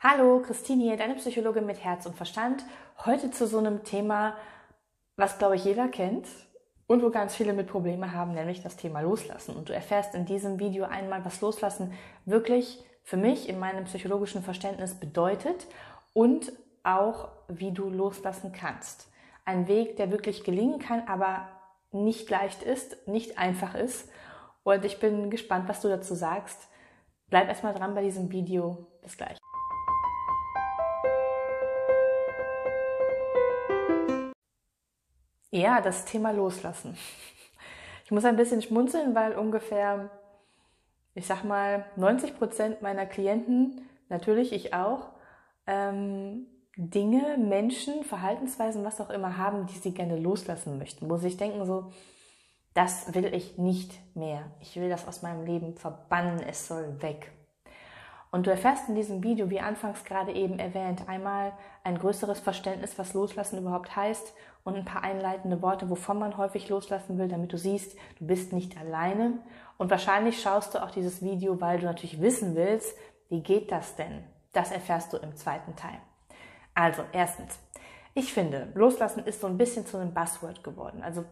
Hallo, Christine hier, deine Psychologin mit Herz und Verstand. Heute zu so einem Thema, was glaube ich jeder kennt und wo ganz viele mit Probleme haben, nämlich das Thema Loslassen. Und du erfährst in diesem Video einmal, was Loslassen wirklich für mich in meinem psychologischen Verständnis bedeutet und auch, wie du loslassen kannst. Ein Weg, der wirklich gelingen kann, aber nicht leicht ist, nicht einfach ist. Und ich bin gespannt, was du dazu sagst. Bleib erstmal dran bei diesem Video. Bis gleich. Ja, das Thema Loslassen. Ich muss ein bisschen schmunzeln, weil ungefähr, ich sag mal, 90 Prozent meiner Klienten, natürlich ich auch, ähm, Dinge, Menschen, Verhaltensweisen, was auch immer haben, die sie gerne loslassen möchten, wo sie sich denken so, das will ich nicht mehr. Ich will das aus meinem Leben verbannen, es soll weg. Und du erfährst in diesem Video, wie anfangs gerade eben erwähnt, einmal ein größeres Verständnis, was Loslassen überhaupt heißt und ein paar einleitende Worte, wovon man häufig loslassen will, damit du siehst, du bist nicht alleine. Und wahrscheinlich schaust du auch dieses Video, weil du natürlich wissen willst, wie geht das denn? Das erfährst du im zweiten Teil. Also, erstens, ich finde, Loslassen ist so ein bisschen zu einem Buzzword geworden. Also,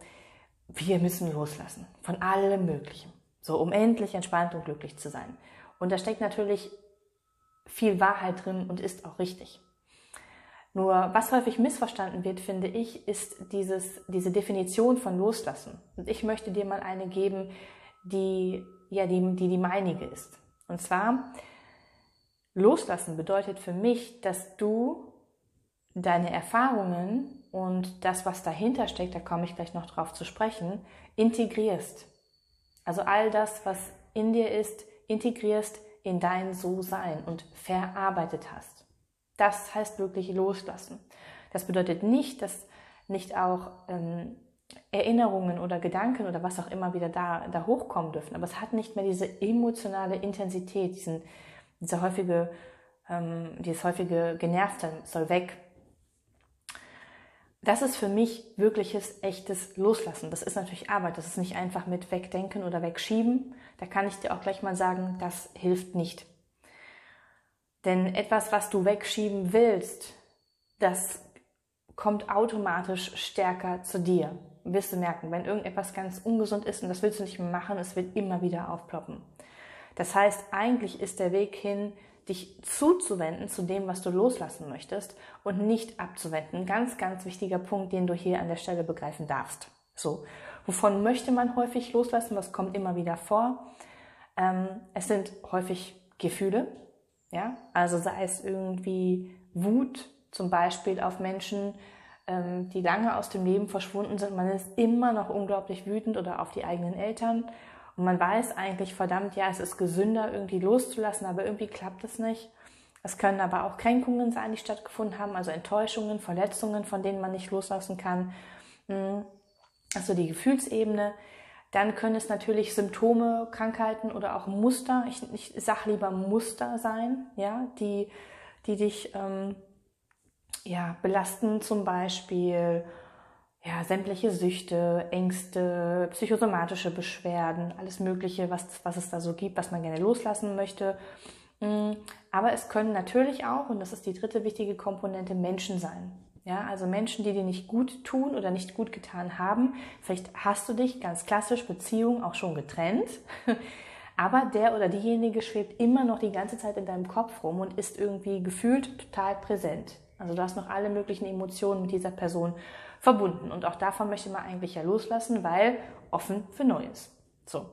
wir müssen loslassen von allem Möglichen, so um endlich entspannt und glücklich zu sein. Und da steckt natürlich viel Wahrheit drin und ist auch richtig. Nur was häufig missverstanden wird, finde ich, ist dieses, diese Definition von Loslassen. Und ich möchte dir mal eine geben, die, ja, die, die die meinige ist. Und zwar, Loslassen bedeutet für mich, dass du deine Erfahrungen und das, was dahinter steckt, da komme ich gleich noch drauf zu sprechen, integrierst. Also all das, was in dir ist, integrierst in dein So-Sein und verarbeitet hast. Das heißt wirklich loslassen. Das bedeutet nicht, dass nicht auch ähm, Erinnerungen oder Gedanken oder was auch immer wieder da, da hochkommen dürfen. Aber es hat nicht mehr diese emotionale Intensität, diesen, diese häufige, ähm, dieses häufige Genervte soll weg. Das ist für mich wirkliches, echtes Loslassen. Das ist natürlich Arbeit. Das ist nicht einfach mit wegdenken oder wegschieben. Da kann ich dir auch gleich mal sagen, das hilft nicht. Denn etwas, was du wegschieben willst, das kommt automatisch stärker zu dir. Wirst du merken, wenn irgendetwas ganz ungesund ist und das willst du nicht mehr machen, es wird immer wieder aufploppen. Das heißt, eigentlich ist der Weg hin, dich zuzuwenden zu dem, was du loslassen möchtest und nicht abzuwenden. Ganz, ganz wichtiger Punkt, den du hier an der Stelle begreifen darfst. So, wovon möchte man häufig loslassen? Was kommt immer wieder vor? Ähm, es sind häufig Gefühle, ja, also sei es irgendwie Wut zum Beispiel auf Menschen, ähm, die lange aus dem Leben verschwunden sind. Man ist immer noch unglaublich wütend oder auf die eigenen Eltern und man weiß eigentlich, verdammt, ja, es ist gesünder, irgendwie loszulassen, aber irgendwie klappt es nicht. Es können aber auch Kränkungen sein, die stattgefunden haben, also Enttäuschungen, Verletzungen, von denen man nicht loslassen kann. Hm, also die Gefühlsebene. Dann können es natürlich Symptome, Krankheiten oder auch Muster, ich, ich sag lieber Muster sein, ja, die, die dich ähm, ja, belasten, zum Beispiel ja, sämtliche Süchte, Ängste, psychosomatische Beschwerden, alles Mögliche, was, was es da so gibt, was man gerne loslassen möchte. Mm, aber es können natürlich auch, und das ist die dritte wichtige Komponente, Menschen sein. Ja, also Menschen, die dir nicht gut tun oder nicht gut getan haben. Vielleicht hast du dich ganz klassisch Beziehung auch schon getrennt. Aber der oder diejenige schwebt immer noch die ganze Zeit in deinem Kopf rum und ist irgendwie gefühlt total präsent. Also du hast noch alle möglichen Emotionen mit dieser Person verbunden. Und auch davon möchte man eigentlich ja loslassen, weil offen für Neues. So.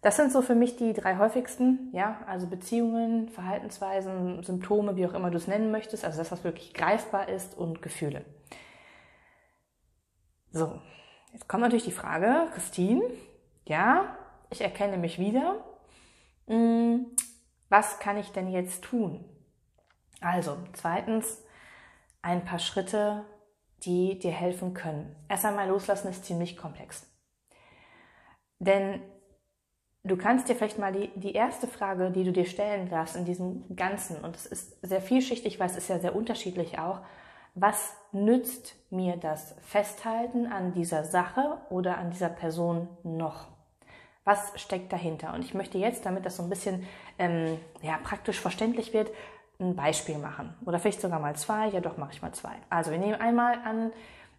Das sind so für mich die drei häufigsten, ja, also Beziehungen, Verhaltensweisen, Symptome, wie auch immer du es nennen möchtest, also das, was wirklich greifbar ist und Gefühle. So, jetzt kommt natürlich die Frage, Christine, ja, ich erkenne mich wieder. Hm, was kann ich denn jetzt tun? Also, zweitens, ein paar Schritte, die dir helfen können. Erst einmal loslassen ist ziemlich komplex. Denn du kannst dir vielleicht mal die, die erste Frage, die du dir stellen darfst in diesem Ganzen, und es ist sehr vielschichtig, weil es ist ja sehr unterschiedlich auch, was nützt mir das Festhalten an dieser Sache oder an dieser Person noch? Was steckt dahinter? Und ich möchte jetzt, damit das so ein bisschen ähm, ja, praktisch verständlich wird, ein Beispiel machen. Oder vielleicht sogar mal zwei. Ja, doch, mache ich mal zwei. Also wir nehmen einmal an,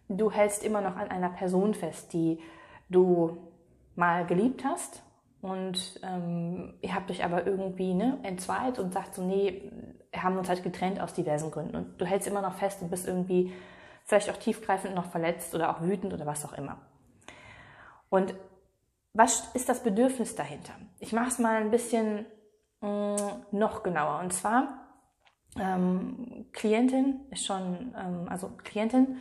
du hältst immer noch an einer Person fest, die du mal geliebt hast und ähm, ihr habt euch aber irgendwie ne, entzweit und sagt so, nee, wir haben uns halt getrennt aus diversen Gründen und du hältst immer noch fest und bist irgendwie vielleicht auch tiefgreifend noch verletzt oder auch wütend oder was auch immer. Und was ist das Bedürfnis dahinter? Ich mache es mal ein bisschen mh, mm, noch genauer. Und zwar, ähm, Klientin ist schon, ähm, also Klientin,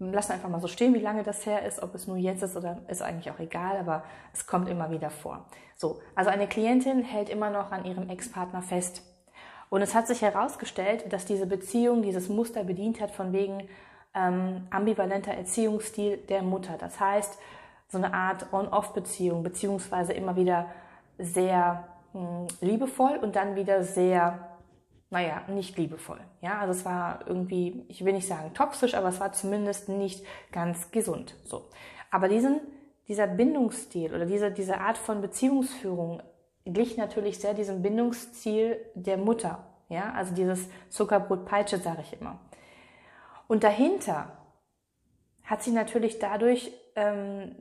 lassen einfach mal so stehen, wie lange das her ist, ob es nur jetzt ist oder ist eigentlich auch egal, aber es kommt immer wieder vor. So, also eine Klientin hält immer noch an ihrem Ex-Partner fest. Und es hat sich herausgestellt, dass diese Beziehung dieses Muster bedient hat von wegen ähm, ambivalenter Erziehungsstil der Mutter. Das heißt, so eine Art On-Off-Beziehung, beziehungsweise immer wieder sehr mh, hm, liebevoll und dann wieder sehr, naja, nicht liebevoll. Ja, also es war irgendwie, ich will nicht sagen toxisch, aber es war zumindest nicht ganz gesund. So. Aber diesen, dieser Bindungsstil oder diese, diese Art von Beziehungsführung glich natürlich sehr diesem Bindungsziel der Mutter. Ja, also dieses Zuckerbrot-Peitsche, sage ich immer. Und dahinter hat sie natürlich dadurch ähm,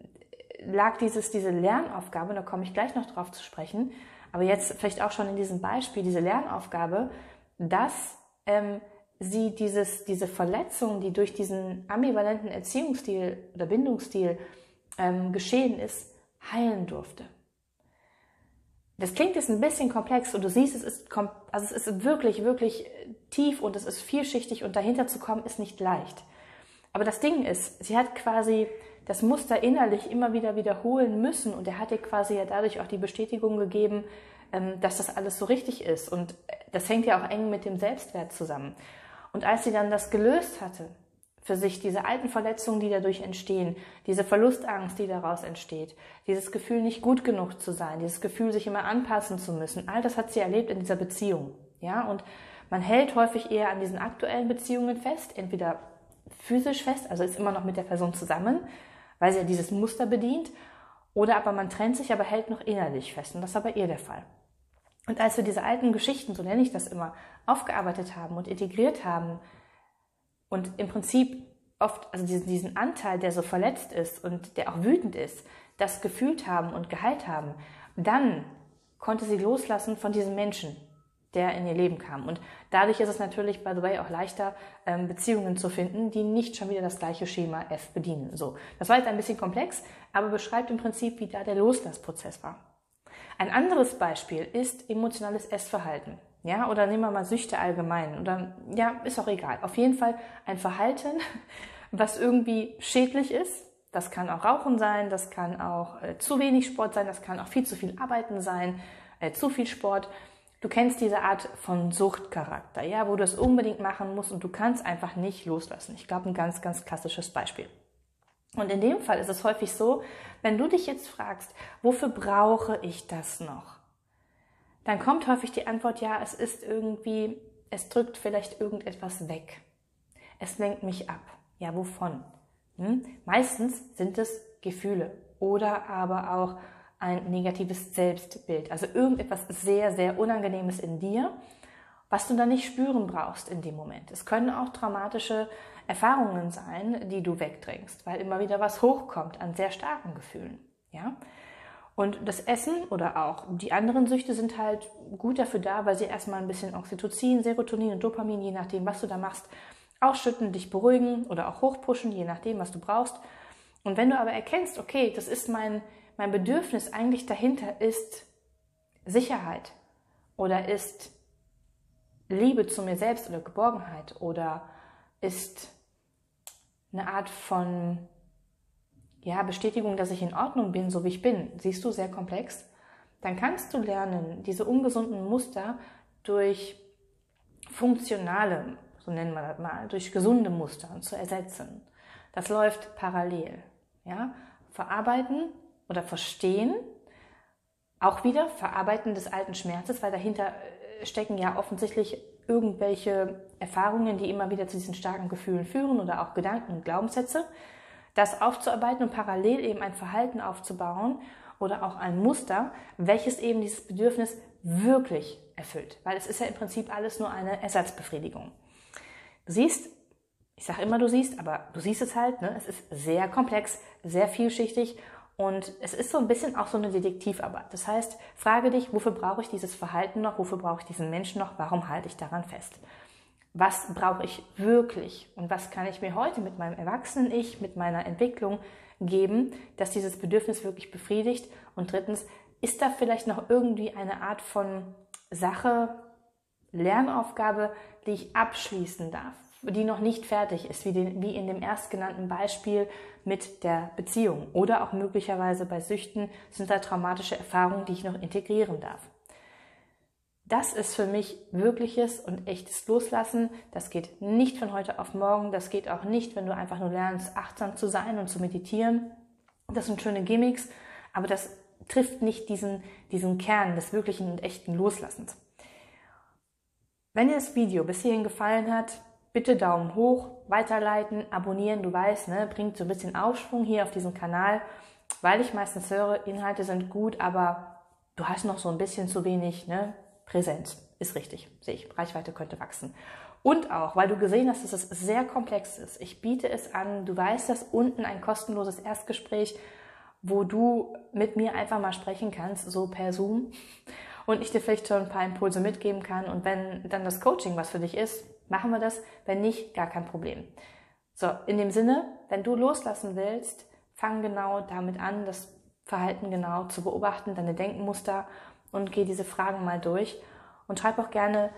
lag dieses, diese Lernaufgabe, da komme ich gleich noch drauf zu sprechen, aber jetzt vielleicht auch schon in diesem Beispiel, diese Lernaufgabe, dass ähm, sie dieses, diese Verletzung, die durch diesen ambivalenten Erziehungsstil oder Bindungsstil ähm, geschehen ist, heilen durfte. Das klingt jetzt ein bisschen komplex und du siehst, es ist, also es ist wirklich, wirklich tief und es ist vielschichtig und dahinter zu kommen ist nicht leicht. Aber das Ding ist, sie hat quasi das Muster innerlich immer wieder wiederholen müssen und er hat ihr quasi ja dadurch auch die Bestätigung gegeben, dass das alles so richtig ist und das hängt ja auch eng mit dem Selbstwert zusammen. Und als sie dann das gelöst hatte, für sich diese alten Verletzungen, die dadurch entstehen, diese Verlustangst, die daraus entsteht, dieses Gefühl, nicht gut genug zu sein, dieses Gefühl, sich immer anpassen zu müssen, all das hat sie erlebt in dieser Beziehung. Ja, und man hält häufig eher an diesen aktuellen Beziehungen fest, entweder physisch fest, also ist immer noch mit der Person zusammen, weil sie ja dieses Muster bedient, oder aber man trennt sich, aber hält noch innerlich fest. Und das ist aber ihr der Fall. Und als wir diese alten Geschichten, so nenne ich das immer, aufgearbeitet haben und integriert haben und im Prinzip oft, also diesen, diesen Anteil, der so verletzt ist und der auch wütend ist, das gefühlt haben und geheilt haben, dann konnte sie loslassen von diesem Menschen, der in ihr Leben kam. Und dadurch ist es natürlich, by the way, auch leichter, ähm, Beziehungen zu finden, die nicht schon wieder das gleiche Schema F bedienen. So, das war jetzt ein bisschen komplex, aber beschreibt im Prinzip, wie da der Loslassprozess war. Ein anderes Beispiel ist emotionales Essverhalten. Ja, oder nehmen wir mal Süchte allgemein. Oder ja, ist auch egal. Auf jeden Fall ein Verhalten, was irgendwie schädlich ist. Das kann auch Rauchen sein, das kann auch äh, zu wenig Sport sein, das kann auch viel zu viel Arbeiten sein, äh, zu viel Sport. Du kennst diese Art von Suchtcharakter, ja, wo du es unbedingt machen musst und du kannst einfach nicht loslassen. Ich glaube, ein ganz, ganz klassisches Beispiel. Und in dem Fall ist es häufig so, wenn du dich jetzt fragst, wofür brauche ich das noch? Dann kommt häufig die Antwort, ja, es ist irgendwie, es drückt vielleicht irgendetwas weg. Es lenkt mich ab. Ja, wovon? Hm? Meistens sind es Gefühle oder aber auch ein negatives Selbstbild. Also irgendetwas sehr, sehr Unangenehmes in dir, was du dann nicht spüren brauchst in dem Moment. Es können auch traumatische Erfahrungen sein, die du wegdrängst, weil immer wieder was hochkommt an sehr starken Gefühlen. Ja? Und das Essen oder auch die anderen Süchte sind halt gut dafür da, weil sie erstmal ein bisschen Oxytocin, Serotonin und Dopamin, je nachdem, was du da machst, ausschütten, dich beruhigen oder auch hochpushen, je nachdem, was du brauchst. Und wenn du aber erkennst, okay, das ist mein mein Bedürfnis eigentlich dahinter ist Sicherheit oder ist Liebe zu mir selbst oder Geborgenheit oder ist eine Art von ja, Bestätigung, dass ich in Ordnung bin, so wie ich bin, siehst du, sehr komplex, dann kannst du lernen, diese ungesunden Muster durch funktionale, so nennen wir das mal, durch gesunde Muster zu ersetzen. Das läuft parallel. Ja? Verarbeiten oder verstehen, auch wieder Verarbeiten des alten Schmerzes, weil dahinter äh, stecken ja offensichtlich irgendwelche Erfahrungen, die immer wieder zu diesen starken Gefühlen führen oder auch Gedanken und Glaubenssätze, das aufzuarbeiten und parallel eben ein Verhalten aufzubauen oder auch ein Muster, welches eben dieses Bedürfnis wirklich erfüllt, weil es ist ja im Prinzip alles nur eine Ersatzbefriedigung. Du siehst, ich sage immer, du siehst, aber du siehst es halt, ne? es ist sehr komplex, sehr vielschichtig und es ist so ein bisschen auch so eine Detektivarbeit. Das heißt, frage dich, wofür brauche ich dieses Verhalten noch, wofür brauche ich diesen Menschen noch, warum halte ich daran fest? Was brauche ich wirklich und was kann ich mir heute mit meinem Erwachsenen-Ich, mit meiner Entwicklung geben, dass dieses Bedürfnis wirklich befriedigt? Und drittens, ist da vielleicht noch irgendwie eine Art von Sache, Lernaufgabe, die ich abschließen darf, die noch nicht fertig ist, wie, den, wie in dem erstgenannten Beispiel mit der Beziehung. Oder auch möglicherweise bei Süchten sind da traumatische Erfahrungen, die ich noch integrieren darf. Das ist für mich wirkliches und echtes Loslassen. Das geht nicht von heute auf morgen. Das geht auch nicht, wenn du einfach nur lernst, achtsam zu sein und zu meditieren. Das sind schöne Gimmicks, aber das trifft nicht diesen, diesen Kern des wirklichen und echten Loslassens. Wenn dir das Video bis hierhin gefallen hat, bitte Daumen hoch, weiterleiten, abonnieren. Du weißt, ne, bringt so ein bisschen Aufschwung hier auf diesem Kanal, weil ich meistens höre, Inhalte sind gut, aber du hast noch so ein bisschen zu wenig ne, Präsenz. Ist richtig, sehe ich. Reichweite könnte wachsen. Und auch, weil du gesehen hast, dass es sehr komplex ist. Ich biete es an, du weißt, dass unten ein kostenloses Erstgespräch wo du mit mir einfach mal sprechen kannst, so per Zoom. Und ich dir vielleicht schon ein paar Impulse mitgeben kann. Und wenn dann das Coaching was für dich ist, machen wir das. Wenn nicht, gar kein Problem. So, in dem Sinne, wenn du loslassen willst, fang genau damit an, das Verhalten genau zu beobachten, deine Denkmuster und geh diese Fragen mal durch. Und schreib auch gerne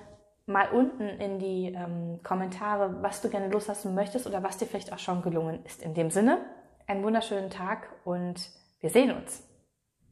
mal unten in die ähm, Kommentare, was du gerne loslassen möchtest oder was dir vielleicht auch schon gelungen ist. In dem Sinne, einen wunderschönen Tag und wir sehen uns.